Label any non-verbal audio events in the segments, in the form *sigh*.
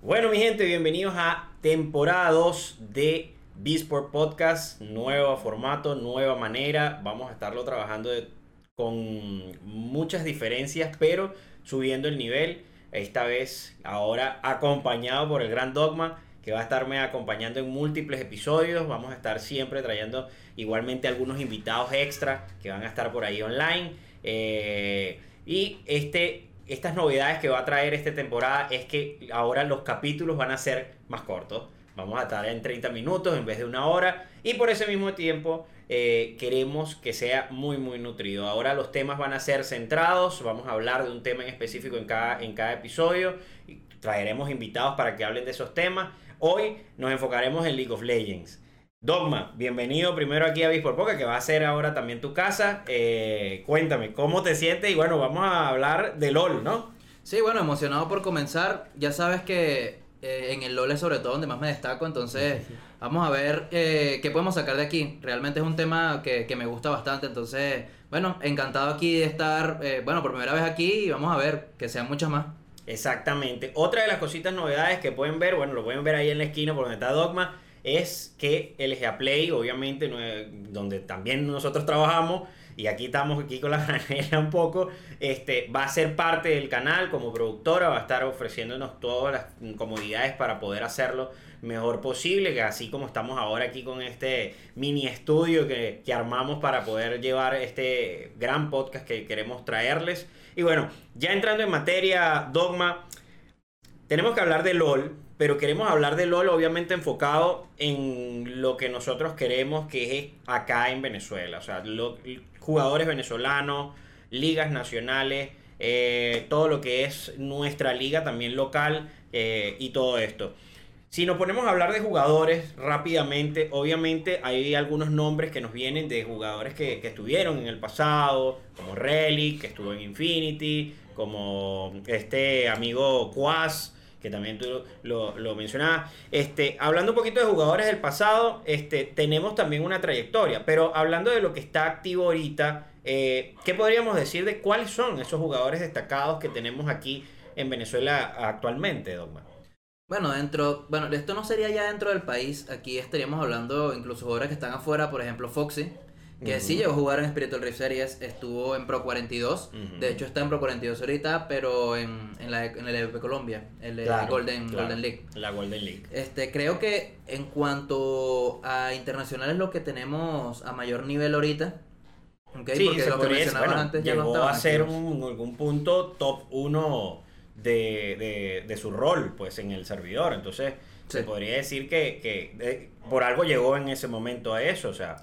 Bueno, mi gente, bienvenidos a temporada 2 de B-Sport Podcast. Nuevo formato, nueva manera. Vamos a estarlo trabajando con muchas diferencias, pero subiendo el nivel. Esta vez, ahora acompañado por el Gran Dogma, que va a estarme acompañando en múltiples episodios. Vamos a estar siempre trayendo igualmente algunos invitados extra que van a estar por ahí online. Eh, y este, estas novedades que va a traer esta temporada es que ahora los capítulos van a ser más cortos. Vamos a estar en 30 minutos en vez de una hora. Y por ese mismo tiempo eh, queremos que sea muy, muy nutrido. Ahora los temas van a ser centrados. Vamos a hablar de un tema en específico en cada, en cada episodio. Traeremos invitados para que hablen de esos temas. Hoy nos enfocaremos en League of Legends. Dogma, bienvenido primero aquí a Bisport Poker, que va a ser ahora también tu casa. Eh, cuéntame, ¿cómo te sientes? Y bueno, vamos a hablar de LOL, ¿no? Sí, bueno, emocionado por comenzar. Ya sabes que eh, en el LOL es sobre todo donde más me destaco, entonces vamos a ver eh, qué podemos sacar de aquí. Realmente es un tema que, que me gusta bastante, entonces, bueno, encantado aquí de estar, eh, bueno, por primera vez aquí y vamos a ver que sean muchas más. Exactamente. Otra de las cositas novedades que pueden ver, bueno, lo pueden ver ahí en la esquina por donde está Dogma, es que LGA Play, obviamente, donde también nosotros trabajamos, y aquí estamos aquí con la *laughs* granera un poco, este, va a ser parte del canal como productora, va a estar ofreciéndonos todas las comodidades para poder hacerlo mejor posible, que así como estamos ahora aquí con este mini estudio que, que armamos para poder llevar este gran podcast que queremos traerles. Y bueno, ya entrando en materia, Dogma, tenemos que hablar de LOL, pero queremos hablar de LOL obviamente enfocado en lo que nosotros queremos que es acá en Venezuela. O sea, jugadores venezolanos, ligas nacionales, eh, todo lo que es nuestra liga también local eh, y todo esto. Si nos ponemos a hablar de jugadores rápidamente, obviamente hay algunos nombres que nos vienen de jugadores que, que estuvieron en el pasado, como Relic, que estuvo en Infinity, como este amigo Quas, que también tú lo, lo mencionabas. Este, hablando un poquito de jugadores del pasado, este, tenemos también una trayectoria, pero hablando de lo que está activo ahorita, eh, ¿qué podríamos decir de cuáles son esos jugadores destacados que tenemos aquí en Venezuela actualmente, Dogma? Bueno, dentro, bueno, esto no sería ya dentro del país, aquí estaríamos hablando incluso jugadores que están afuera, por ejemplo Foxy, que sí llegó a jugar en Spiritual Rift Series, estuvo en Pro 42, Ujú. de hecho está en Pro 42 ahorita, pero en, en, la, en el EVP Colombia, el, el Claro, Golden, claro. Golden League. La Golden League. Este, creo que en cuanto a internacionales lo que tenemos a mayor nivel ahorita. Sí, porque los que mencionabas bueno, antes ya llegó a ser un, en algún punto top 1 de, de- de su rol pues en el servidor. Entonces, se podría decir que, que, eh, por algo llegó en ese momento a eso. O sea,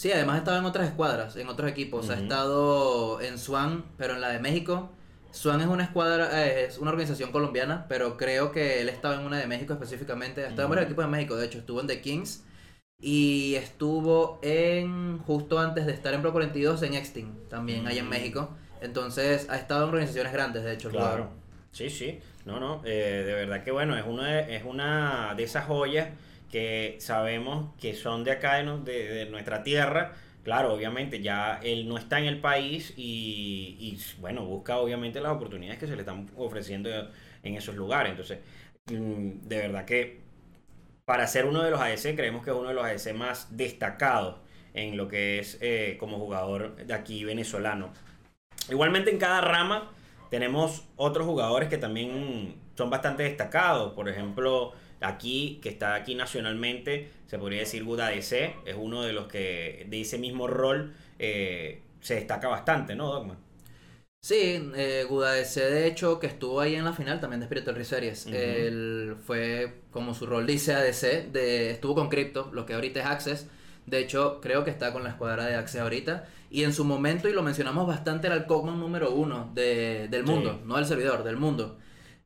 Sí, además ha estado en otras escuadras, en otros equipos. Ha estado en Swan, pero en la de México. Swan es una escuadra, eh, es una organización colombiana, pero creo que él estaba en una de México específicamente. Ha estado en varios equipos de México, de hecho, estuvo en The Kings. Y estuvo en, justo antes de estar en Pro 42, en Extin, también allá en Mm. México. Entonces, ha estado en organizaciones grandes, de hecho. el jugador. claro. Sí, sí. No, no. eh, de verdad que bueno, es una, es una de esas joyas que sabemos que son de acá, de, nuestra tierra. Claro, obviamente ya él no está en el país y, y, bueno, busca obviamente las oportunidades que se le están ofreciendo en esos lugares. Entonces, mm, de verdad que para ser uno de los ADC, creemos que es uno de los ADC más destacados en lo que es eh, como jugador de aquí venezolano. Igualmente en cada rama tenemos otros jugadores que también son bastante destacados. Por ejemplo, aquí, que está aquí nacionalmente, se podría decir Buda DC, es uno de los que de ese mismo rol eh, se destaca bastante, ¿no, Dogma? Sí, eh, Gudadc de hecho que estuvo ahí en la final también de Spiritual Series. Ujú. Él fue, como su rol dice ADC, de, estuvo con Crypto, lo que ahorita es Access. De hecho, creo que está con la escuadra de Access ahorita. Y en su momento, y lo mencionamos bastante, era el Cogman número uno de, del Sí. mundo, no del servidor, del mundo.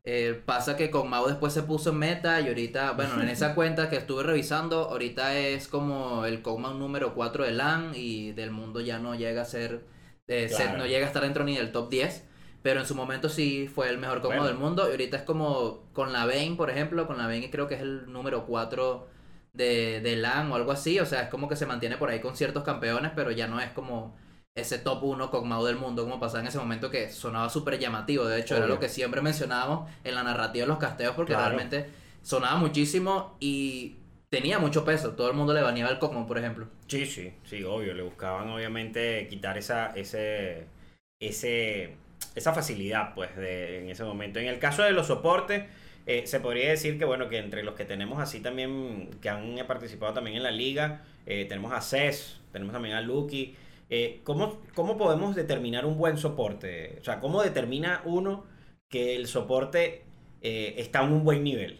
Eh, pasa que con Mao después se puso en meta y ahorita, bueno, en esa *laughs* cuenta que estuve revisando, ahorita es como el Cogman número 4 de LAN y del mundo ya no llega a ser, eh, ser- no llega a estar dentro ni del top 10. Pero en su momento sí fue el mejor Cogman Bueno. del mundo. Y ahorita es como con la Vayne, por ejemplo. Con la Vayne creo que es el número 4 de, de LAN o algo así. O sea, es como que se mantiene por ahí con ciertos campeones, pero ya no es como ese top 1 con Mau del mundo, como pasaba en ese momento que sonaba súper llamativo. De hecho, era lo que siempre mencionábamos en la narrativa de los casteos, porque Claro. realmente sonaba muchísimo y tenía mucho peso. Todo el mundo le baneaba el Cosmo, por ejemplo. Sí, sí, sí, obvio. Le buscaban obviamente quitar esa, ese, ese, esa facilidad, pues, de, en ese momento. En el caso de los soportes, eh, se podría decir que, bueno, que entre los que tenemos así también, que han participado también en la liga, eh, tenemos a CES, tenemos también a Lucky. Eh, ¿cómo, ¿Cómo podemos determinar un buen soporte? O sea, ¿cómo determina uno que el soporte eh, está en un buen nivel?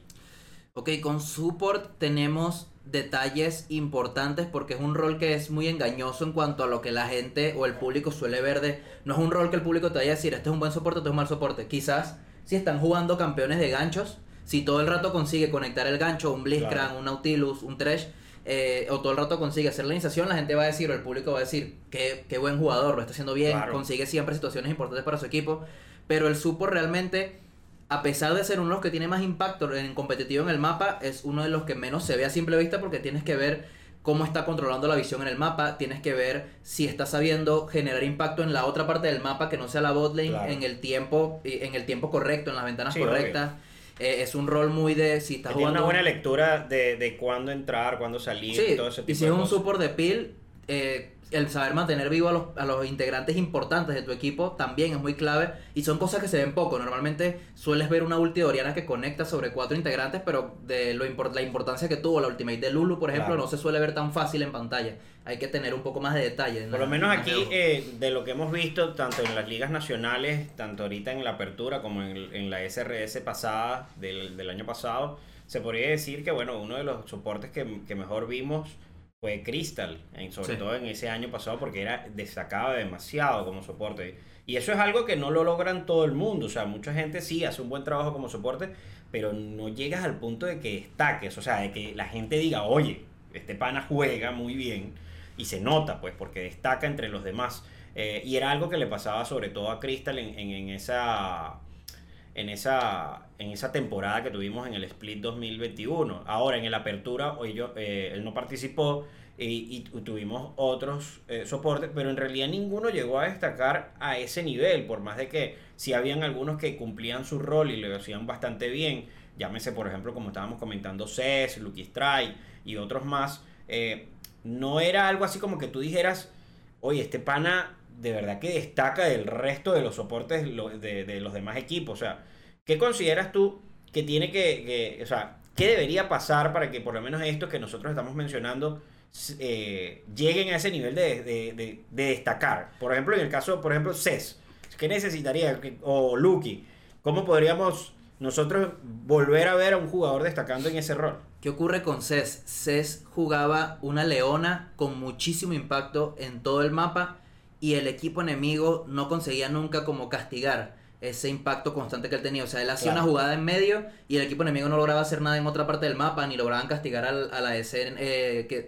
Ok, con support tenemos detalles importantes porque es un rol que es muy engañoso en cuanto a lo que la gente o el público suele ver de... No es un rol que el público te vaya a decir, este es un buen soporte, este es un mal soporte. Quizás si están jugando campeones de ganchos, si todo el rato consigue conectar el gancho, un Blitzcrank, Claro. un Nautilus, un Thresh, eh, o todo el rato consigue hacer la iniciación, la gente va a decir, o el público va a decir, qué, qué buen jugador, lo está haciendo bien, Claro. consigue siempre situaciones importantes para su equipo, pero el support realmente a pesar de ser uno de los que tiene más impacto en competitivo en el mapa, es uno de los que menos se ve a simple vista porque tienes que ver cómo está controlando la visión en el mapa, tienes que ver si está sabiendo generar impacto en la otra parte del mapa que no sea la botlane Claro. en el tiempo en el tiempo correcto, en las ventanas Sí, correctas. Eh, es un rol muy de si estás tiene jugando una buena lectura de, de cuándo entrar, cuándo salir, Sí, todo ese tipo y si de es un cosas. support de peel, eh, el saber mantener vivo a los, a los integrantes importantes de tu equipo también es muy clave y son cosas que se ven poco. Normalmente sueles ver una ulti de Oriana que conecta sobre cuatro integrantes, pero de lo import- la importancia que tuvo la ultimate de Lulu, por ejemplo, Claro. no se suele ver tan fácil en pantalla. Hay que tener un poco más de detalle. Por lo menos en aquí, eh, de lo que hemos visto, tanto en las ligas nacionales, tanto ahorita en la apertura como en, en la SRS pasada, del, del año pasado, se podría decir que, bueno, uno de los soportes que, que mejor vimos fue Crystal, en- sobre Sí. todo en ese año pasado, porque era destacaba demasiado como soporte. Y eso es algo que no lo logran todo el mundo, o sea, mucha gente sí hace un buen trabajo como soporte, pero no llegas al punto de que destaques, o sea, de que la gente diga, oye, este pana juega muy bien y se nota, pues, porque destaca entre los demás. Eh, y era algo que le pasaba sobre todo a Crystal en, en- en esa en esa en esa temporada que tuvimos en el Split 2021. Ahora en el Apertura hoy eh, él no participó y, y tu- tuvimos otros eh, soportes, pero en realidad ninguno llegó a destacar a ese nivel, por más de que sí habían algunos que cumplían su rol y lo hacían bastante bien. Llámese, por ejemplo, como estábamos comentando, Cés, Lucky Strike y otros más. eh, no era algo así como que tú dijeras, oye, este pana de verdad que destaca del resto de los soportes de, de los demás equipos. O sea, ¿qué consideras tú que tiene que, que- o sea, qué debería pasar para que por lo menos estos que nosotros estamos mencionando eh, lleguen a ese nivel de, de- de- de destacar? Por ejemplo, en el caso, por ejemplo, CES, ¿qué necesitaría? ¿Qué- O Lucky, ¿cómo podríamos nosotros volver a ver a un jugador destacando en ese rol? ¿Qué ocurre con Cés? Cés jugaba una leona con muchísimo impacto en todo el mapa y el equipo enemigo no conseguía nunca como castigar ese impacto constante que él tenía. O sea, él hacía Claro. una jugada en medio y el equipo enemigo no lograba hacer nada en otra parte del mapa, ni lograban castigar al- a la de, Cés, eh, que-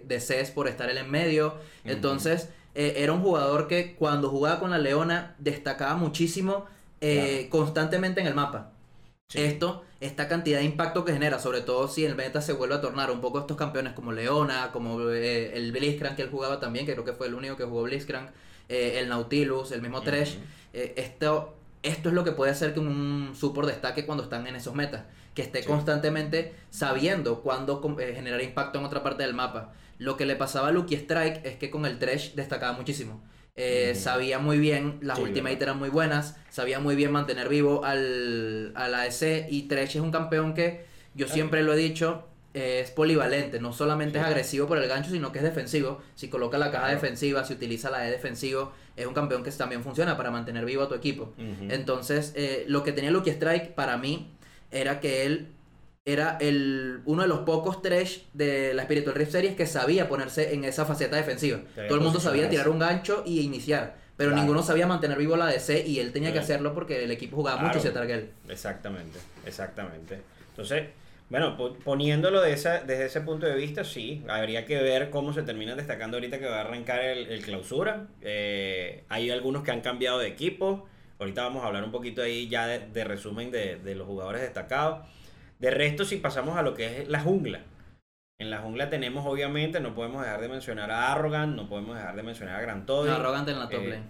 por estar él en medio. Entonces, eh, era un jugador que cuando jugaba con la leona destacaba muchísimo eh, constantemente en el mapa. Sí. Esto, esta cantidad de impacto que genera, sobre todo si el meta se vuelve a tornar un poco estos campeones como Leona, como eh, el Blitzcrank que él jugaba también, que creo que fue el único que jugó Blitzcrank, eh, el Nautilus, el mismo Thresh. Ujú. eh, esto, esto es lo que puede hacer que un support destaque cuando están en esos metas. Que esté Sí. constantemente sabiendo cuándo eh, generar impacto en otra parte del mapa. Lo que le pasaba a Lucky Strike es que con el Thresh destacaba muchísimo. Eh. Sabía muy bien, las Sí, ultimate verdad. eran muy buenas, sabía muy bien mantener vivo al, al AEC y Thresh es un campeón que yo siempre lo he dicho, es polivalente, no solamente es agresivo por el gancho, sino que es defensivo. Si coloca la caja Claro. defensiva, si utiliza la E defensivo, es un campeón que también funciona para mantener vivo a tu equipo. Entonces, eh, lo que tenía Lucky Strike para mí era que él era el, uno de los pocos trash de la Spiritual Rift Series que sabía ponerse en esa faceta defensiva. Todo el mundo sabía tirar un gancho y iniciar, pero Claro. ninguno sabía mantener vivo la DC y él tenía que hacerlo porque el equipo jugaba Claro. mucho hacia Target. Exactamente, exactamente. Entonces, bueno, po- poniéndolo de esa, desde ese punto de vista, sí, habría que ver cómo se terminan destacando ahorita que va a arrancar el, el clausura. Eh, hay algunos que han cambiado de equipo. Ahorita vamos a hablar un poquito ahí ya de, de resumen de, de los jugadores destacados. De resto, si pasamos a lo que es la jungla. En la jungla tenemos, obviamente, no podemos dejar de mencionar a Arrogant, no podemos dejar de mencionar a Gran Toddy. Arrogante en la top Eh, lane.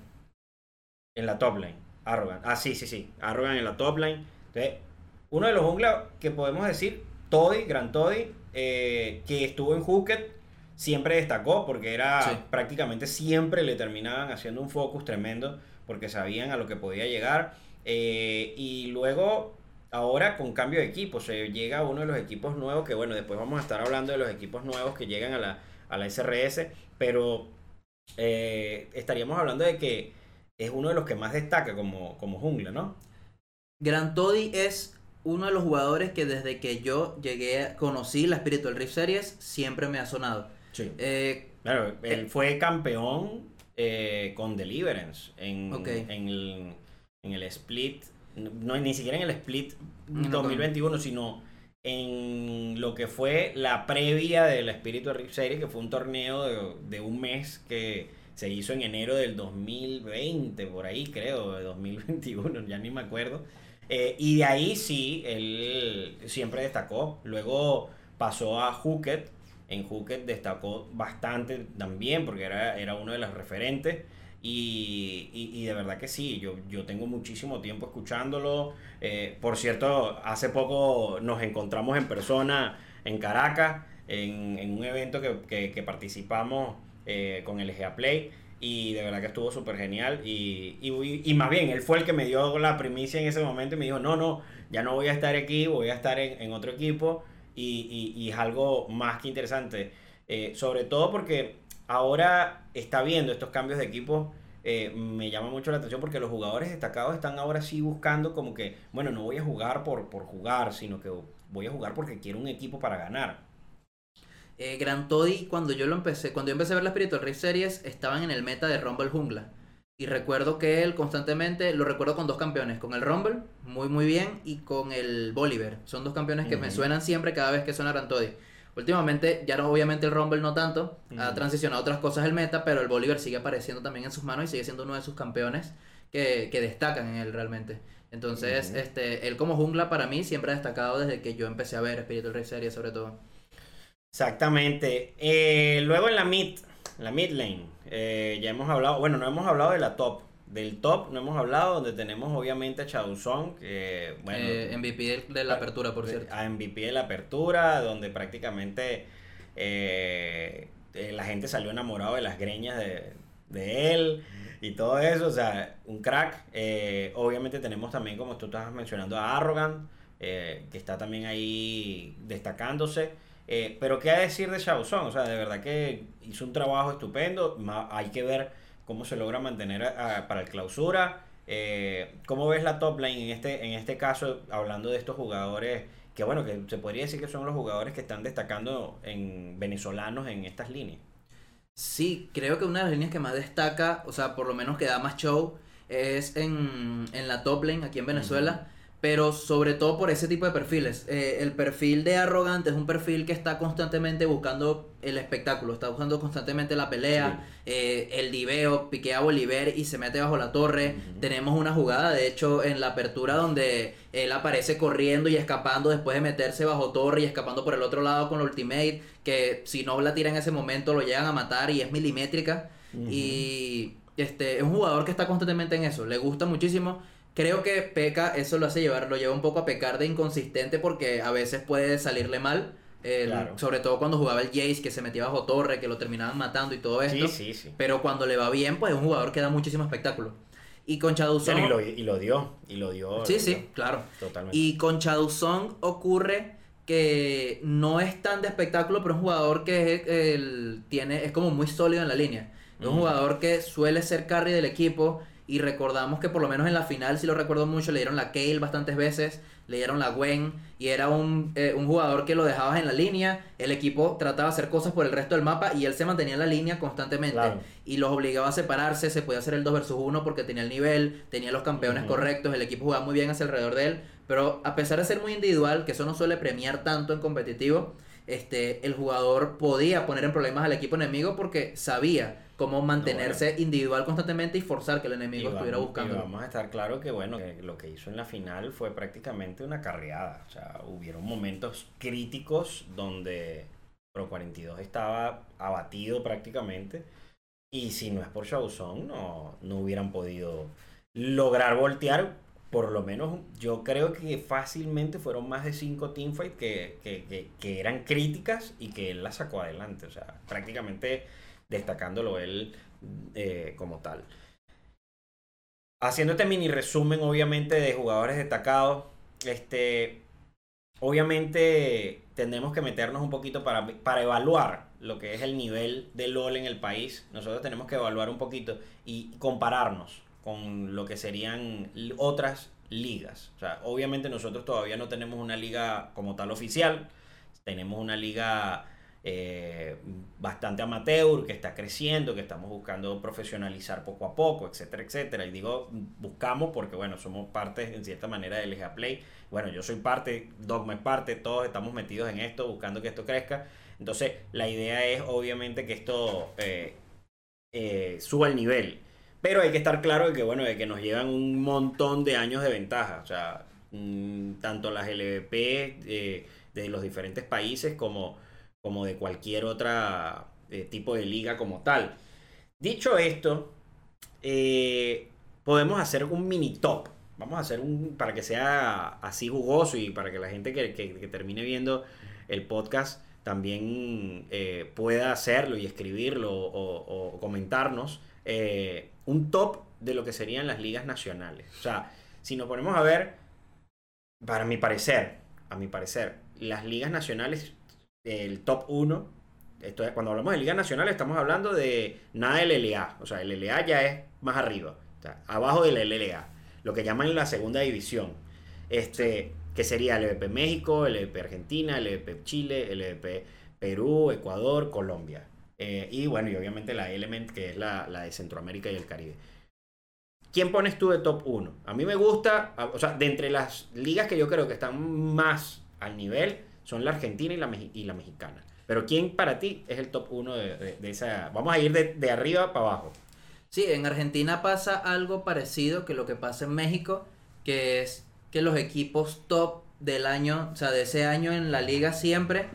En la top lane. Arrogant. Ah, sí, sí, sí. Arrogant en la top lane. Entonces, uno de los jungla que podemos decir, Toddy, Gran Toddy, eh, que estuvo en Hooked, siempre destacó porque era Sí. prácticamente siempre le terminaban haciendo un focus tremendo porque sabían a lo que podía llegar. Eh, y luego, ahora con cambio de equipo, se llega a uno de los equipos nuevos, que bueno, después vamos a estar hablando de los equipos nuevos que llegan a la, a la SRS, pero eh, estaríamos hablando de que es uno de los que más destaca como, como jungla, ¿no? Gran Toddy es uno de los jugadores que desde que yo llegué, conocí la Spiritual Rift Series, siempre me ha sonado. Sí. Eh, Claro, él fue campeón eh, con Deliverance en, en, el, en el split, no ni siquiera en el split No, 2021, sino en lo que fue la previa del Espíritu Rift Series, que fue un torneo de, de un mes que se hizo en enero del 2020, por ahí creo, de 2021, ya ni me acuerdo. Eh, y de ahí sí, él siempre destacó. Luego pasó a Hooked. En Hooked destacó bastante también porque era, era uno de los referentes. Y, y- y de verdad que sí, yo, yo tengo muchísimo tiempo escuchándolo. Eh, por cierto, hace poco nos encontramos en persona en Caracas, en, en un evento que, que- que participamos eh, con el GA Play. Y de verdad que estuvo súper genial. Y, y, y más bien, él fue el que me dio la primicia en ese momento y me dijo, no, no, ya no voy a estar aquí, voy a estar en, en otro equipo. Y, y- es algo más que interesante. Eh, sobre todo porque ahora está viendo estos cambios de equipos. eh, me llama mucho la atención porque los jugadores destacados están ahora sí buscando como que, bueno, no voy a jugar por, por jugar, sino que voy a jugar porque quiero un equipo para ganar. Eh, Gran Toddy, cuando yo lo empecé, cuando yo empecé a ver la Spiritual Rift Series, estaban en el meta de Rumble Jungla. Y recuerdo que él constantemente, lo recuerdo con dos campeones, con el Rumble, muy muy bien, y con el Bolívar. Son dos campeones que me suenan siempre cada vez que suena Gran Toddy. Últimamente, ya no, obviamente el Rumble no tanto, ha transicionado a otras cosas el meta, pero el Bolívar sigue apareciendo también en sus manos y sigue siendo uno de sus campeones que, que destacan en él realmente. Entonces, este, él como jungla para mí siempre ha destacado desde que yo empecé a ver Spiritual Rift Series sobre todo. Exactamente. Eh, luego en la mid, la mid lane, eh, ya hemos hablado, bueno, no hemos hablado de la top. Del top no hemos hablado, donde tenemos obviamente a Chaduzón, que bueno, Eh, MVP de, de la apertura, por cierto. a MVP de la apertura, donde prácticamente eh, la gente salió enamorado de las greñas de, de él y todo eso, o sea, un crack. Eh, obviamente tenemos también, como tú estabas mencionando, a Arrogant, eh, que está también ahí destacándose. Eh, pero qué a decir de Shaozong, o sea, de verdad que hizo un trabajo estupendo, ma- hay que ver cómo se logra mantener a- a- para el clausura. Eh, ¿Cómo ves la top lane en este, en este caso, hablando de estos jugadores que bueno, que se podría decir que son los jugadores que están destacando en venezolanos en estas líneas? Sí, creo que una de las líneas que más destaca, o sea, por lo menos que da más show, es en, en la top lane aquí en Venezuela. Pero sobre todo por ese tipo de perfiles. Eh, el perfil de arrogante es un perfil que está constantemente buscando el espectáculo, está buscando constantemente la pelea, eh, el diveo, piquea a Bolívar y se mete bajo la torre. Tenemos una jugada, de hecho, en la apertura donde él aparece corriendo y escapando después de meterse bajo torre y escapando por el otro lado con la ultimate, que si no la tira en ese momento lo llegan a matar y es milimétrica. Y este es un jugador que está constantemente en eso, le gusta muchísimo. Creo que peca, eso lo hace llevar, lo lleva un poco a pecar de inconsistente porque a veces puede salirle mal. el- Claro. Sobre todo cuando jugaba el Jace, que se metía bajo torre, que lo terminaban matando y todo esto. Sí, sí, sí. Pero cuando le va bien, pues es un jugador que da muchísimo espectáculo. Y con Chaduzón. Bueno, y, lo, y lo dio, y lo dio. Sí, lo sí, dio, claro. Totalmente. Y con Chaduzón ocurre que no es tan de espectáculo, pero es un jugador que es, el- tiene, es como muy sólido en la línea. Es un jugador que suele ser carry del equipo y recordamos que por lo menos en la final, si lo recuerdo mucho, le dieron la Kale bastantes veces, le dieron la Gwen y era un, eh, un jugador que lo dejabas en la línea, el equipo trataba de hacer cosas por el resto del mapa y él se mantenía en la línea constantemente Claro. y los obligaba a separarse, se podía hacer el 2 versus 1 porque tenía el nivel, tenía los campeones correctos, el equipo jugaba muy bien hacia alrededor de él, pero a pesar de ser muy individual, que eso no suele premiar tanto en competitivo, este, el jugador podía poner en problemas al equipo enemigo porque sabía cómo mantenerse individual constantemente y forzar que el enemigo estuviera vamos- y buscando. vamos a estar claro que bueno, que lo que hizo en la final fue prácticamente una carreada. O sea, hubieron momentos críticos donde, Pro 42 estaba abatido prácticamente. Y si no es por Shaozong, no, no hubieran podido lograr voltear. Por lo menos yo creo que fácilmente fueron más de 5 teamfights que, que, que, que eran críticas y que él las sacó adelante. O sea, prácticamente destacándolo él eh, como tal. Haciendo este mini resumen, obviamente, de jugadores destacados, este, obviamente tendremos que meternos un poquito para, para evaluar lo que es el nivel de LOL en el país. Nosotros tenemos que evaluar un poquito y compararnos con lo que serían otras ligas. O sea, obviamente nosotros todavía no tenemos una liga como tal oficial. Tenemos una liga eh, bastante amateur, que está creciendo, que estamos buscando profesionalizar poco a poco, etcétera, etcétera. Y digo, buscamos porque, bueno, somos parte en cierta manera del LGA Play. Bueno, yo soy parte, Dogma es parte, todos estamos metidos en esto, buscando que esto crezca. Entonces, la idea es obviamente que esto eh, eh, suba el nivel. Pero hay que estar claro de que, bueno, de que nos llevan un montón de años de ventaja. O sea, mm, tanto las LVP de los diferentes países como como de cualquier otra eh, tipo de liga como tal. Dicho esto, eh, podemos hacer un mini top. Vamos a hacer un para que sea así jugoso y para que la gente que, termine viendo el podcast también eh, pueda hacerlo y escribirlo o, comentarnos un top de lo que serían las ligas nacionales. O sea, si nos ponemos a ver, para mi parecer, a mi parecer, las ligas nacionales el top 1. Esto es, cuando hablamos de Liga Nacional estamos hablando de nada del LLA. O sea, el LLA ya es más arriba. abajo del LLA. Lo que llaman la segunda división. Este, que sería el EVP México, el EVP Argentina, el EVP Chile, el EVP Perú, Ecuador, Colombia. Eh, y bueno, y obviamente la Element, que es la, la, de Centroamérica y el Caribe. ¿Quién pones tú de top 1? A mí me gusta, o sea, de entre las ligas que yo creo que están más al nivel, son la argentina y la, y la mexicana. Pero ¿quién para ti es el top 1 de, esa? Vamos a ir de, arriba para abajo. Sí, en Argentina pasa algo parecido que lo que pasa en México, que es que los equipos top del año, o sea, de ese año en la liga siempre,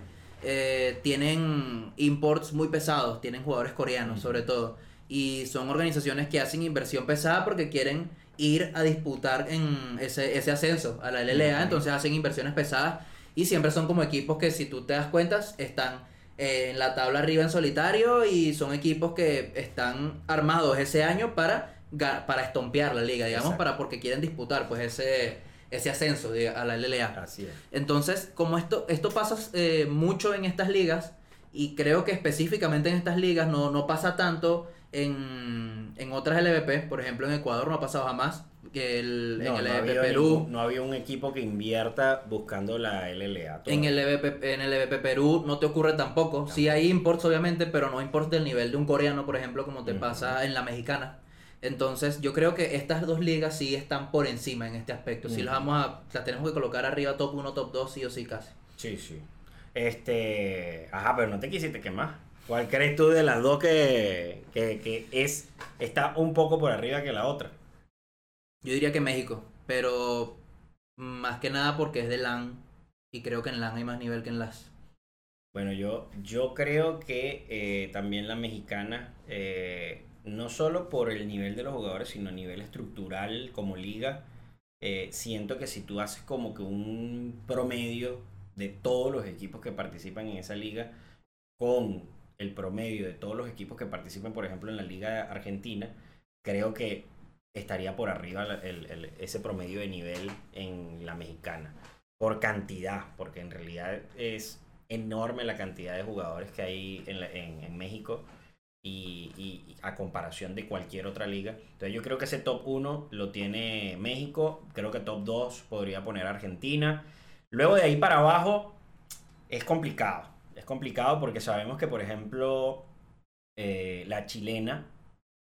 eh, tienen imports muy pesados, tienen jugadores coreanos sobre todo, y son organizaciones que hacen inversión pesada porque quieren ir a disputar en ese, ese ascenso a la LLA, entonces hacen inversiones pesadas y siempre son como equipos que si tú te das cuenta están en la tabla arriba en solitario y son equipos que están armados ese año para, para estompear la liga, digamos, para porque quieren disputar pues ese, ese ascenso a la LLA. Así es. Entonces, como esto, esto pasa eh, mucho en estas ligas, y creo que específicamente en estas ligas no, no pasa tanto en, en otras LVP, por ejemplo en Ecuador no ha pasado jamás, que el, en el EVP Perú. no había un equipo que invierta buscando la LLA. En el, EVP, en el EVP Perú no te ocurre tampoco. Sí hay imports, obviamente, pero no imports del nivel de un coreano, por ejemplo, como te pasa en la mexicana. Entonces, yo creo que estas dos ligas sí están por encima en este aspecto. Si las vamos a. Las tenemos que colocar arriba, top 1, top 2, sí o sí, casi. Sí, sí. Este. Ajá, pero no te quisiste quemar. ¿Cuál crees tú de las dos que, que, que es, está un poco por arriba que la otra? Yo diría que México, pero más que nada porque es de LAN y creo que en LAN hay más nivel que en LAS. Bueno, yo, yo creo que eh, también la mexicana, eh, no solo por el nivel de los jugadores, sino a nivel estructural como liga, eh, siento que si tú haces como que un promedio de todos los equipos que participan en esa liga con el promedio de todos los equipos que participan, por ejemplo, en la liga argentina, creo que estaría por arriba el, ese promedio de nivel en la mexicana. Por cantidad, porque en realidad es enorme la cantidad de jugadores que hay en, en, México y, y, a comparación de cualquier otra liga. Entonces yo creo que ese top 1 lo tiene México, creo que top 2 podría poner Argentina. Luego de ahí para abajo es complicado. Es complicado porque sabemos que, por ejemplo, eh, la chilena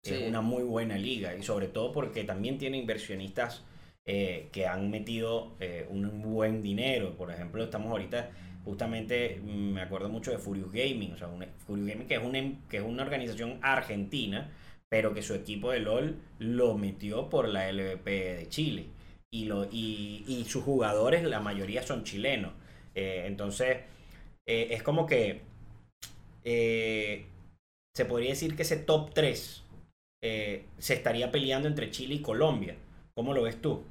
es una muy buena liga y sobre todo porque también tiene inversionistas eh, que han metido eh, un buen dinero. Por ejemplo, estamos ahorita justamente, mm, me acuerdo mucho de Furious Gaming, o sea, Furious Gaming que es, una, que es una organización argentina, pero que su equipo de LOL lo metió por la LVP de Chile. Y, lo, y, y sus jugadores, la mayoría son chilenos. Eh, es como que eh, se podría decir que ese top 3 eh, se estaría peleando entre Chile y Colombia. ¿Cómo lo ves tú?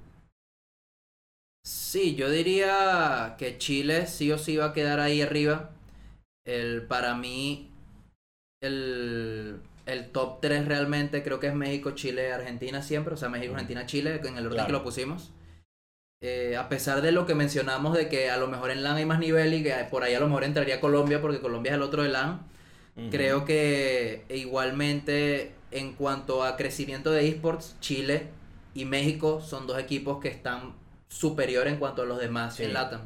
Sí, yo diría que Chile sí o sí va a quedar ahí arriba. El, para mí, el, el top 3 realmente creo que es México, Chile, Argentina siempre. O sea, México, Argentina, Chile, en el orden Claro. que lo pusimos. Eh, a pesar de lo que mencionamos de que a lo mejor en LAN hay más nivel y que por ahí a lo mejor entraría Colombia porque Colombia es el otro de LAN. Creo que igualmente en cuanto a crecimiento de esports, Chile y México son dos equipos que están superior en cuanto a los demás Sí. en LATAM.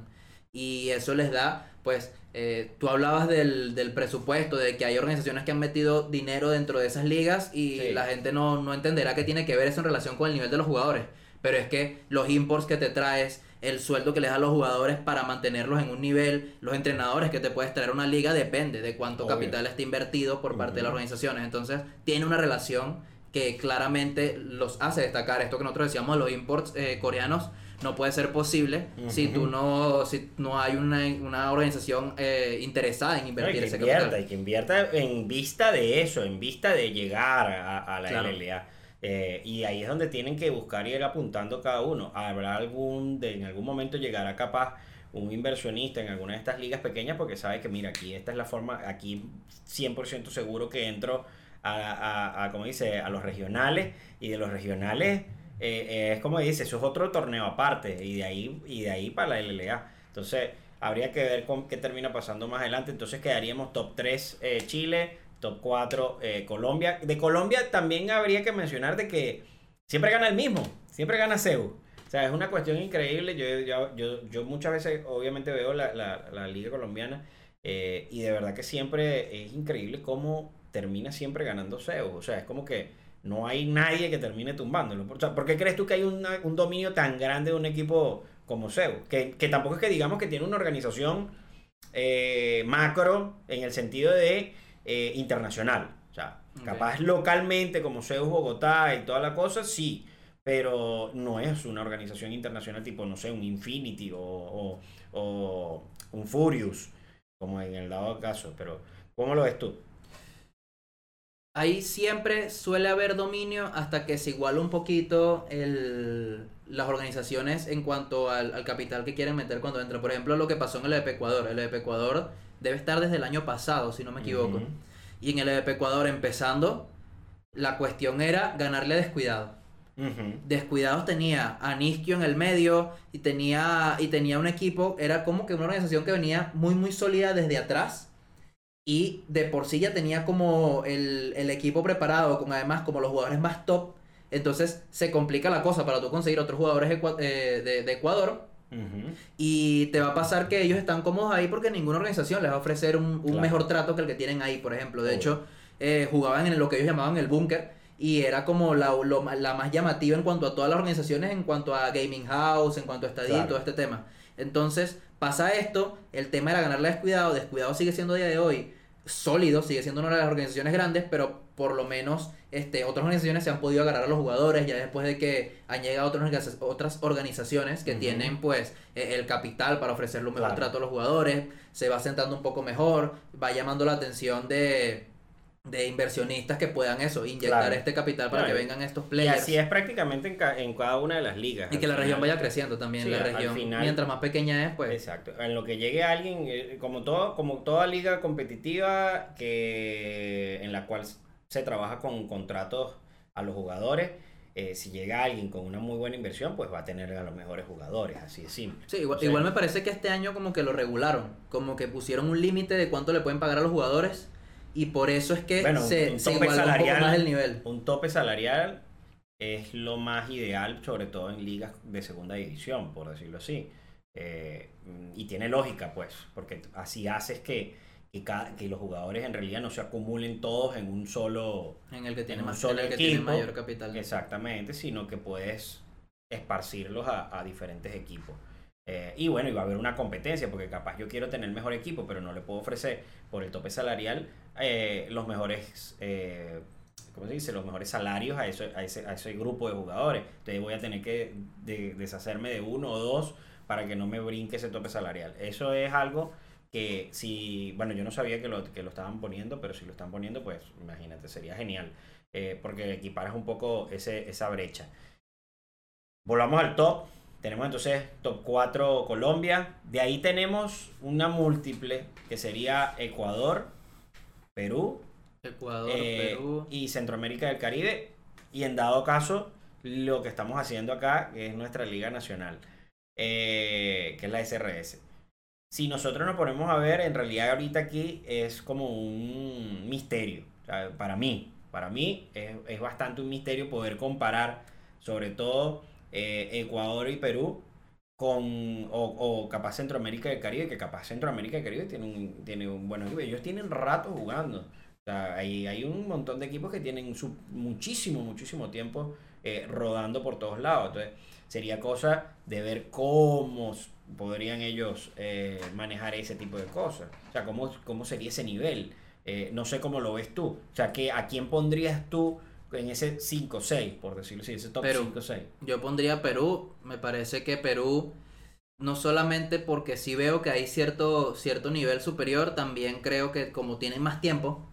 Y eso les da, pues, eh, tú hablabas del, del presupuesto, de que hay organizaciones que han metido dinero dentro de esas ligas y Sí. la gente no, no entenderá que tiene que ver eso en relación con el nivel de los jugadores. Pero es que los imports que te traes, el sueldo que les da a los jugadores para mantenerlos en un nivel, los entrenadores que te puedes traer a una liga, depende de cuánto Obvio. capital está invertido por parte de las organizaciones. Entonces, tiene una relación que claramente los hace destacar. Esto que nosotros decíamos de los imports eh, coreanos no puede ser posible si tú no, si no hay una, una organización eh, interesada en No, y invertir que ese invierta, capital. y que invierta en vista de eso, en vista de llegar a, a la Claro. LLA. Eh, y ahí es donde tienen que buscar y ir apuntando cada uno. Habrá algún, de, en algún momento llegará capaz un inversionista en alguna de estas ligas pequeñas porque sabe que mira, aquí esta es la forma, aquí 100% seguro que entro a, a, a, como dice, a los regionales y de los regionales eh, eh, es como dice, eso es otro torneo aparte y de ahí, y de ahí para la LLA. Entonces, habría que ver con qué termina pasando más adelante. Entonces quedaríamos top 3 eh, Chile, top 4 eh, Colombia. De Colombia también habría que mencionar de que siempre gana el mismo, siempre gana CEU. O sea, es una cuestión increíble. Yo, yo, yo, yo muchas veces obviamente veo la, la, la liga colombiana eh, y de verdad que siempre es increíble cómo termina siempre ganando CEU. O sea, es como que no hay nadie que termine tumbándolo. O sea, ¿por qué crees tú que hay una- un dominio tan grande de un equipo como CEU? Que, que tampoco es que digamos que tiene una organización eh, macro en el sentido de eh, internacional. O sea, capaz localmente como CEU Bogotá y toda la cosa, sí. Pero no es una organización internacional tipo, no sé, un Infinity o, o- o un Furious, como en el dado caso. Pero, ¿cómo lo ves tú? Ahí siempre suele haber dominio hasta que se iguala un poquito el, las organizaciones en cuanto al, al capital que quieren meter cuando entra. Por ejemplo, lo que pasó en el EDP Ecuador. El EDP Ecuador debe estar desde el año pasado, si no me equivoco. Y en el EDP Ecuador empezando, la cuestión era ganarle a Descuidado. Descuidados tenía a Niskio en el medio y tenía, y tenía un equipo, era como que una organización que venía muy muy sólida desde atrás y de por sí ya tenía como el, el equipo preparado, con además como los jugadores más top, entonces se complica la cosa para tú conseguir otros jugadores eh, de, de Ecuador Y te va a pasar que ellos están cómodos ahí porque ninguna organización les va a ofrecer un, un Claro. mejor trato que el que tienen ahí, por ejemplo. De hecho, eh, jugaban en lo que ellos llamaban el búnker y era como la, lo la más llamativa en cuanto a todas las organizaciones, en cuanto a Gaming House, en cuanto a Claro. todo este tema. Entonces, pasa esto, el tema era ganarle a Descuidado, Descuidado sigue siendo a día de hoy sólido, sigue siendo una de las organizaciones grandes, pero por lo menos este, otras organizaciones se han podido agarrar a los jugadores ya después de que han llegado otras, otras organizaciones que tienen pues eh, el capital para ofrecerle un mejor Claro. trato a los jugadores, se va sentando un poco mejor, va llamando la atención de, de inversionistas que puedan eso, inyectar Claro. este capital para que y- vengan estos Y players. así es prácticamente en, ca- en cada una de las ligas. Y que la región vaya creciendo también. Sí, la región, final- mientras más pequeña es, pues. Exacto. En lo que llegue alguien, eh, como todo, como toda liga competitiva que en la cual se trabaja con contratos a los jugadores, eh, si llega alguien con una muy buena inversión, pues va a tener a los mejores jugadores, así de simple. Sí, igual, O sea, igual me parece que este año como que lo regularon, como que pusieron un límite de cuánto le pueden pagar a los jugadores y por eso es que Bueno, un- se, un se tope igualó un poco salarial. más el nivel. Un tope salarial es lo más ideal, sobre todo en ligas de segunda división, por decirlo así. Eh, y tiene lógica, pues, porque así haces que, que, cada- que los jugadores en realidad no se acumulen todos en un solo En el que tiene en un más solo el que tiene mayor capital. Exactamente, sino que puedes esparcirlos a, a diferentes equipos. Eh, y bueno, y va a haber una competencia, porque capaz yo quiero tener el mejor equipo, pero no le puedo ofrecer por el tope salarial eh, los mejores, eh, ¿cómo se dice? Los mejores salarios a, eso, a, ese, a ese grupo de jugadores. Entonces voy a tener que de- deshacerme de uno o dos para que no me brinque ese tope salarial. Eso es algo que si, bueno, yo no sabía que lo, que lo estaban poniendo, pero si lo están poniendo, pues imagínate, sería genial, eh, porque equiparas un poco ese, esa brecha. Volvamos al top. Tenemos entonces top 4 Colombia. De ahí tenemos una múltiple que sería Ecuador, Perú, Ecuador, eh, Perú. y Centroamérica del Caribe. Y en dado caso, lo que estamos haciendo acá, que es nuestra Liga Nacional, eh, que es la SRS. Si nosotros nos ponemos a ver, en realidad ahorita aquí es como un misterio. O sea, para mí, para mí es, es bastante un misterio poder comparar, sobre todo eh, Ecuador y Perú, con, o, o capaz Centroamérica del Caribe, que capaz Centroamérica del Caribe tiene un, tiene un buen equipo. Ellos tienen rato jugando. O sea, hay, hay un montón de equipos que tienen su, muchísimo, muchísimo tiempo eh, rodando por todos lados. Entonces, sería cosa de ver cómo podrían ellos eh, manejar ese tipo de cosas. O sea, cómo, cómo sería ese nivel. Eh, no sé cómo lo ves tú. O sea, que, ¿a quién pondrías tú en ese 5-6, por decirlo así, ese top Perú. 5-6? Yo pondría Perú. Me parece que Perú, no solamente porque sí veo que hay cierto, cierto nivel superior, también creo que como tienen más tiempo,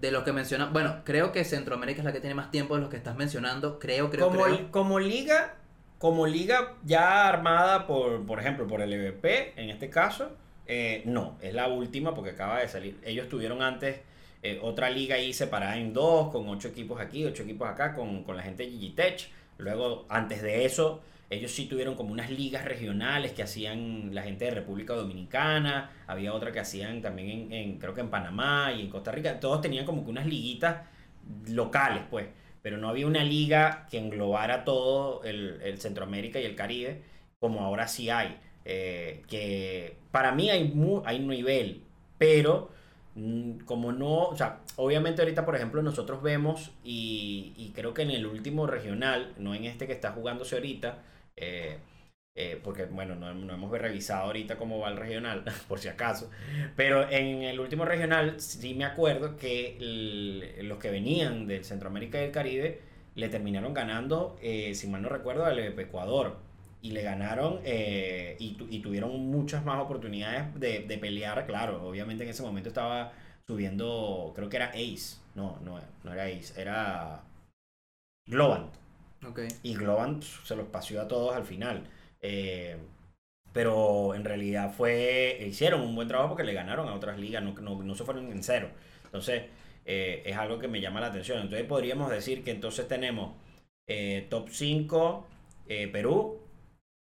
de los que mencionan, bueno, creo que Centroamérica es la que tiene más tiempo de los que estás mencionando, creo, creo, como, creo. como liga, como liga ya armada por, por ejemplo, por el EVP, en este caso, eh, no, es la última porque acaba de salir. Ellos tuvieron antes eh, otra liga ahí separada en dos, con ocho equipos aquí, ocho equipos acá, con, con la gente de Gigitech. Luego, antes de eso, ellos sí tuvieron como unas ligas regionales que hacían la gente de República Dominicana, había otra que hacían también en, en- creo que en Panamá y en Costa Rica, todos tenían como que unas liguitas locales, pues, pero no había una liga que englobara todo el, Centroamérica y el Caribe, como ahora sí hay, eh, que para mí hay, hay nivel, pero como no, o sea, obviamente ahorita, por ejemplo, nosotros vemos y, y creo que en el último regional, no en este que está jugándose ahorita, eh, eh, porque bueno, no, no hemos revisado ahorita cómo va el regional, *laughs* por si acaso, pero en el último regional sí me acuerdo que los que venían del Centroamérica y del Caribe le terminaron ganando, eh, si mal no recuerdo, al Ecuador. Y le ganaron eh, y, tu- y tuvieron muchas más oportunidades de, de pelear. Claro, obviamente en ese momento estaba subiendo, creo que era Ace. No, no, no era Ace, era Globant. Ok. Y Globan pf, se los paseó a todos al final. Eh, pero en realidad fue hicieron un buen trabajo porque le ganaron a otras ligas, no, no, no se fueron en cero. Entonces, eh, es algo que me llama la atención. Entonces, podríamos decir que entonces tenemos top 5 eh, Perú,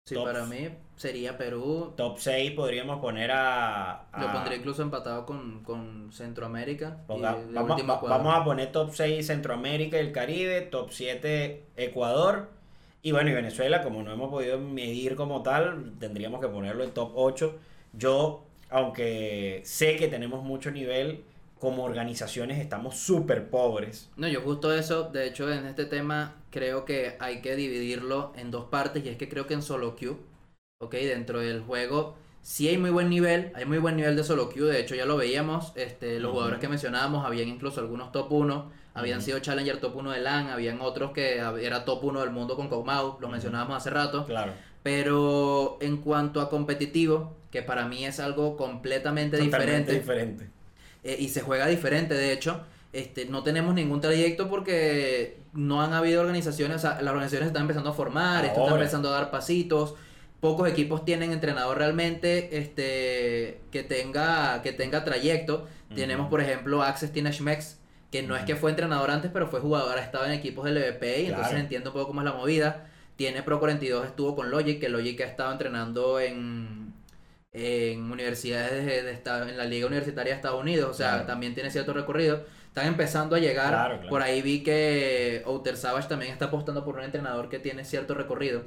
Sí, Top. para mí sería Perú. top 6 podríamos poner a... Lo pondría incluso empatado con, con Centroamérica. y ponga- de vamos, va- vamos a poner top 6 Centroamérica y el Caribe, top 7 Ecuador. Y bueno, y Venezuela, como no hemos podido medir como tal, tendríamos que ponerlo en top 8. Yo, aunque sé que tenemos mucho nivel, como organizaciones estamos súper pobres. No, yo justo eso, de hecho en este tema creo que hay que dividirlo en dos partes y es que creo que en solo queue, ok, dentro del juego sí hay muy buen nivel, hay muy buen nivel de solo queue, de hecho ya lo veíamos, este, los jugadores que mencionábamos, habían incluso algunos top 1, habían sido Challenger top 1 de LAN, habían otros que era top 1 del mundo con Kog'Maw, lo Ujú. mencionábamos hace rato, Claro. pero en cuanto a competitivo, que para mí es algo completamente Totalmente diferente, diferente. eh, y se juega diferente, de hecho. Este, no tenemos ningún trayecto porque no han habido organizaciones, o sea, las organizaciones están empezando a formar, esto está Ahora. empezando a dar pasitos. Pocos equipos tienen entrenador realmente este, que, tenga, que tenga trayecto. Tenemos, por ejemplo, Access tiene Schmex, que no es que fue entrenador antes, pero fue jugador, ha estado en equipos del LVP y entonces Claro. entiende un poco cómo es la movida. Tiene Pro 42, estuvo con Logic, que Logic ha estado entrenando en, en universidades de, en la Liga Universitaria de Estados Unidos, o sea, Claro. también tiene cierto recorrido. Están empezando a llegar. Claro, claro. Por ahí vi que Outer Savage también está apostando por un entrenador que tiene cierto recorrido.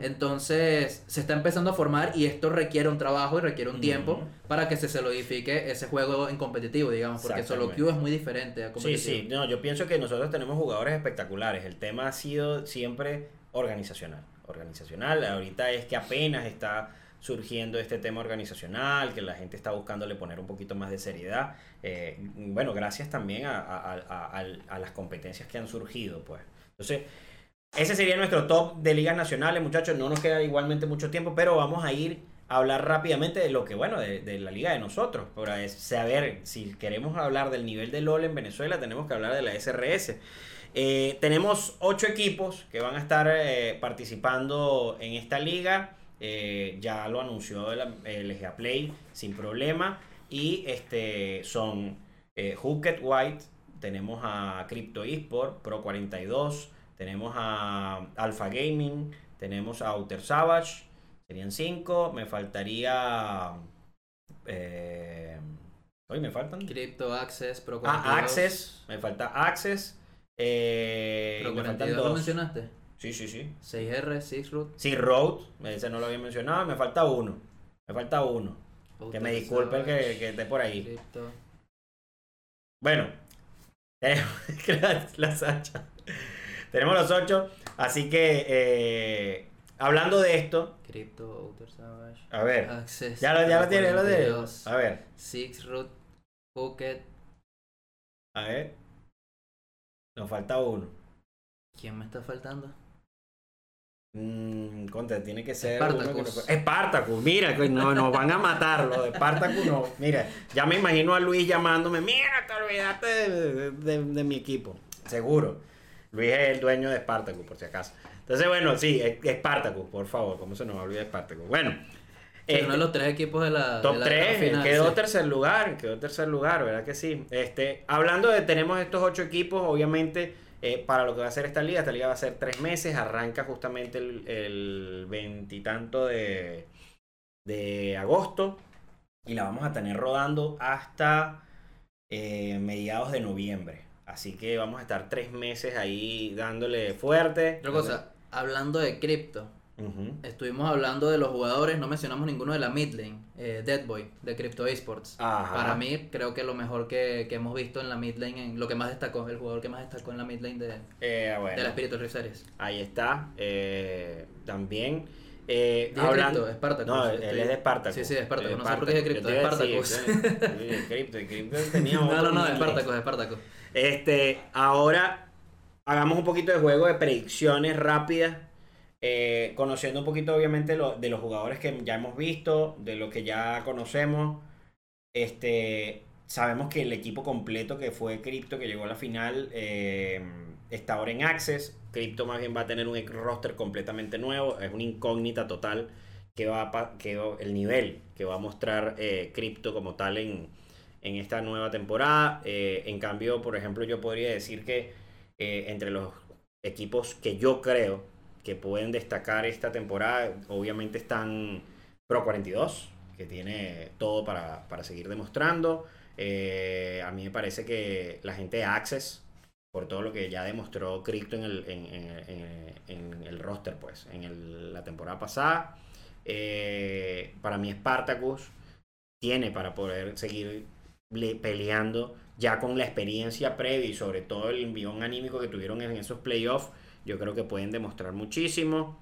Entonces, se está empezando a formar y esto requiere un trabajo y requiere un tiempo para que se solidifique ese juego en competitivo, digamos, porque solo queue es muy diferente a Sí, competitivo. sí, no, yo pienso que nosotros tenemos jugadores espectaculares. El tema ha sido siempre organizacional. Organizacional, ahorita es que apenas está surgiendo este tema organizacional, que la gente está buscándole poner un poquito más de seriedad. Eh, bueno, gracias también a, a- a- a- a las competencias que han surgido, pues. Entonces, ese sería nuestro top de ligas nacionales, muchachos. No nos queda igualmente mucho tiempo, pero vamos a ir hablar rápidamente de lo que, bueno, de, de la liga de nosotros. Para es- saber si queremos hablar del nivel de LOL en Venezuela, tenemos que hablar de la SRS. Eh, tenemos ocho equipos que van a estar eh, participando en esta liga. Eh, ya lo anunció el, el EGA Play sin problema. Y este son eh, Hooked White, tenemos a Crypto Esport, Pro 42, tenemos a Alpha Gaming, tenemos a Outer Savage, serían cinco. Me faltaría. Eh, hoy me faltan. Crypto Access, Pro Ah, 42. Access, me falta Access. Eh, Pro me faltan 42 lo dos. mencionaste. Sí, sí, sí. 6R, 6 Root. Sí, Road, ese no lo había mencionado, me falta uno. Me falta uno. Que me disculpen que, que esté por ahí. Crypto. Bueno, *laughs* tenemos la, la Sacha. Tenemos los ocho. Así que, eh, hablando de esto, Crypto, Outer Savage. a ver, Access. ya lo, ya lo tiene, lo tiene. 42, A ver, Six Root. Hooked. a ver. Nos falta uno. ¿Quién me está faltando? Mm, contra, tiene que ser Spartacus. que no fue- Spartacus, mira, no, nos van a matar lo de Spartacus no. Mira, ya me imagino a Luis llamándome, mira, te olvidaste de, de- de- de mi equipo. Seguro. Luis es el dueño de Spartacus, por si acaso. Entonces, bueno, sí, Spartacus, por favor, ¿cómo se nos va a olvidar Spartacus? Bueno. Este, uno de los tres equipos de la. Top de la 3, etapa final, quedó sí. tercer lugar, quedó tercer lugar, ¿verdad que sí? Este, hablando de, tenemos estos ocho equipos, obviamente, eh, para lo que va a ser esta liga, esta liga va a ser tres meses, arranca justamente el, veintitanto de, de agosto y la vamos a tener rodando hasta eh, mediados de noviembre. Así que vamos a estar tres meses ahí dándole fuerte. Otra cosa, hablando de cripto, Estuvimos hablando de los jugadores, no mencionamos ninguno de la mid lane, eh, Deadboy, de Crypto Esports. Ajá. Para mí, creo que lo mejor que, que hemos visto en la mid lane, en, lo que más destacó, el jugador que más destacó en la mid lane de, Eh, bueno. de la Spiritual Rift Series. Ahí está. eh, también. Eh, Dije hablando. Crypto, Spartacus, No, él estoy- es de Spartacus. Sí, sí, de Spartacus, De no sé por qué Crypto, de Spartacus. sí, de Crypto, de Crypto *laughs* tenía No, no, no, de. Spartacus, de Spartacus. Este, ahora hagamos un poquito de juego de predicciones rápidas. Eh, conociendo un poquito, obviamente, lo- de los jugadores que ya hemos visto, de lo que ya conocemos. Este, sabemos que el equipo completo que fue Crypto, que llegó a la final, eh, está ahora en Access. Crypto más bien va a tener un roster completamente nuevo. Es una incógnita total que va a que el nivel que va a mostrar eh, Crypto como tal en, en esta nueva temporada. Eh, en cambio, por ejemplo, yo podría decir que entre los equipos que yo creo que pueden destacar esta temporada, obviamente están Pro 42, que tiene todo para, para seguir demostrando. Eh, a mí me parece que la gente de Access, por todo lo que ya demostró Crypto en el, en, en- en- el roster, pues, en el- la temporada pasada. Eh, para mí Spartacus tiene para poder seguir le- peleando ya con la experiencia previa y sobre todo el envión anímico que tuvieron en esos playoffs, yo creo que pueden demostrar muchísimo.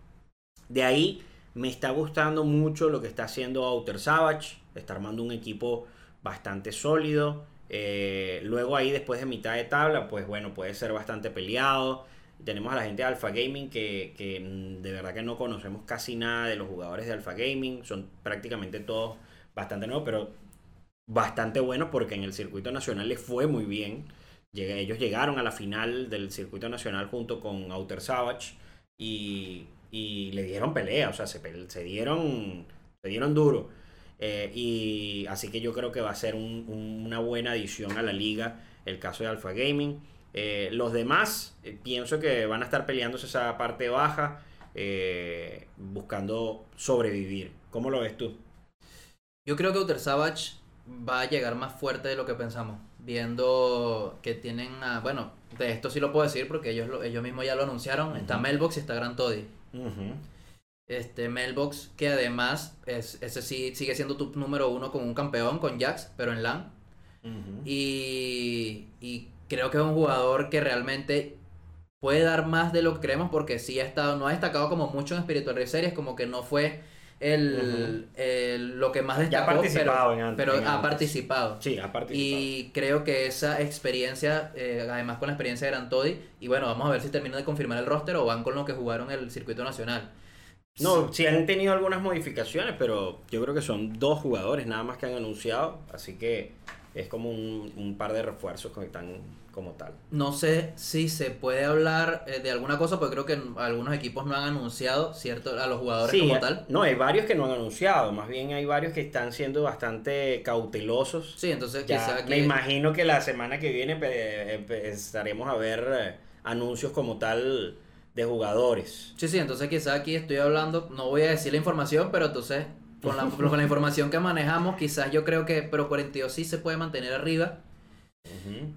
De ahí me está gustando mucho lo que está haciendo Outer Savage, está armando un equipo bastante sólido. Eh, luego ahí después de mitad de tabla, pues bueno, puede ser bastante peleado. Tenemos a la gente de Alpha Gaming que, que, mm, de verdad que no conocemos casi nada de los jugadores de Alpha Gaming. Son prácticamente todos bastante nuevos, pero bastante buenos porque en el circuito nacional les fue muy bien. Ellos llegaron a la final del circuito nacional junto con Outer Savage y, y le dieron pelea, o sea, se, se dieron, se dieron duro. Eh, y así que yo creo que va a ser un- un- una buena adición a la liga el caso de Alpha Gaming. Eh, los demás, eh, pienso que van a estar peleándose esa parte baja, buscando sobrevivir. ¿Cómo lo ves tú? Yo creo que Outer Savage va a llegar más fuerte de lo que pensamos. Viendo que tienen, a- bueno, de esto sí lo puedo decir porque ellos, lo- ellos mismos ya lo anunciaron. Está. Melbox y está Gran Toddy. Este Melbox, que además es, ese sí sigue siendo tu número uno con un campeón, con Jax, pero en LAN. Y, y creo que es un jugador que realmente puede dar más de lo que creemos porque sí ha estado, no ha destacado como mucho en Spiritual Series, como que no fue el, el- lo que más Ya ha destacó, participado pero, en pero en ha participado. Sí, ha participado. Y creo que esa experiencia, eh, además con la experiencia de Gran Toddy, y bueno, vamos a ver si terminan de confirmar el roster o van con lo que jugaron el circuito nacional. No, sí han tenido algunas modificaciones, pero yo creo que son dos jugadores nada más que han anunciado, así que es como un, un par de refuerzos que están como tal. No sé si se puede hablar eh, de alguna cosa, porque creo que algunos equipos no han anunciado, ¿cierto? A los jugadores Sí, como eh, tal. no, hay varios que no han anunciado, más bien hay varios que están siendo bastante cautelosos. Sí, entonces Ya quizá me imagino que la semana que viene empe- empezaremos a ver eh, anuncios como tal de jugadores. Sí, sí, entonces quizá aquí estoy hablando, no voy a decir la información, pero entonces con la, con la información que manejamos, quizás yo creo que Pro 42 sí se puede mantener arriba.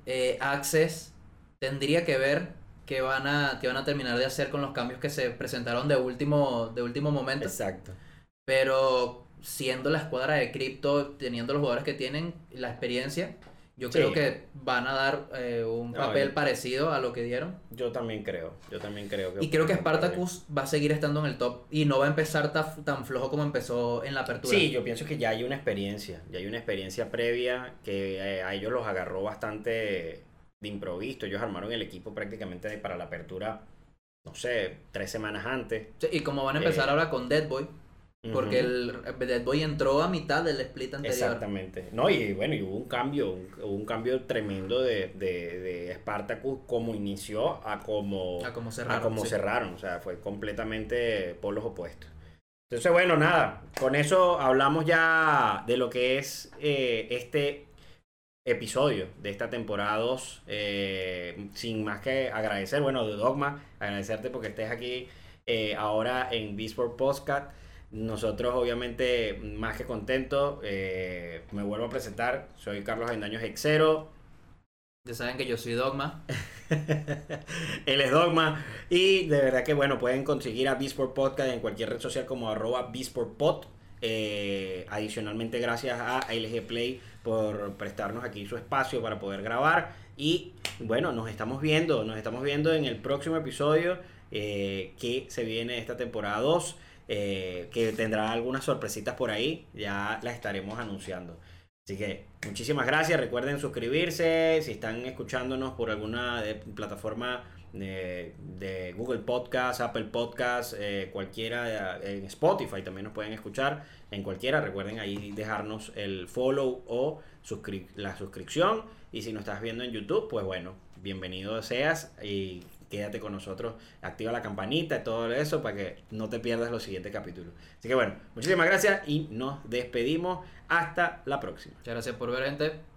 Eh, Access tendría que ver qué van a, qué van a terminar de hacer con los cambios que se presentaron de último, de último momento. Exacto. Pero siendo la escuadra de cripto, teniendo los jugadores que tienen la experiencia, yo Sí. creo que van a dar eh, un papel parecido a lo que dieron. Yo también creo, yo también creo que... Y creo que Spartacus va a seguir estando en el top y no va a empezar ta- tan flojo como empezó en la apertura. Sí, yo pienso que ya hay una experiencia, ya hay una experiencia previa que eh, a ellos los agarró bastante de improviso. Ellos armaron el equipo prácticamente para la apertura, no sé, tres semanas antes. Sí, Y como van a empezar Eh, ahora con Deadboy, porque el Deadboy entró a mitad del split anterior. Exactamente. No, y bueno, y hubo un cambio, un, hubo un cambio tremendo de, de, de Spartacus como inició a como, A como a cerraron. como sí. cerraron. O sea, fue completamente polos opuestos. Entonces, bueno, nada, con eso hablamos ya de lo que es eh, este episodio de esta temporada 2. eh, sin más que agradecer, bueno, de Dogma, agradecerte porque estés aquí eh, ahora en Beatsport Podcast. Nosotros, obviamente, más que contentos. eh, me vuelvo a presentar. Soy Carlos Avendaño Hexero. Ya saben que yo soy Dogma. *laughs* Él es Dogma. Y de verdad que, bueno, pueden conseguir a Beatsport Podcast en cualquier red social como arroba BeatsportPod. Eh, adicionalmente, gracias a LG Play por prestarnos aquí su espacio para poder grabar. Y bueno, nos estamos viendo, nos estamos viendo en el próximo episodio eh, que se viene esta temporada 2. Eh, que tendrá algunas sorpresitas por ahí, ya las estaremos anunciando. Así que muchísimas gracias. Recuerden suscribirse si están escuchándonos por alguna eh, plataforma de, de Google Podcast, Apple Podcast, eh, cualquiera, eh, en Spotify también nos pueden escuchar. En cualquiera, recuerden ahí dejarnos el follow o la suscripción. Y si nos estás viendo en YouTube, pues bueno, bienvenido seas y quédate con nosotros. Activa la campanita y todo eso para que no te pierdas los siguientes capítulos. Así que bueno, muchísimas gracias y nos despedimos. Hasta la próxima. Muchas gracias por ver, gente.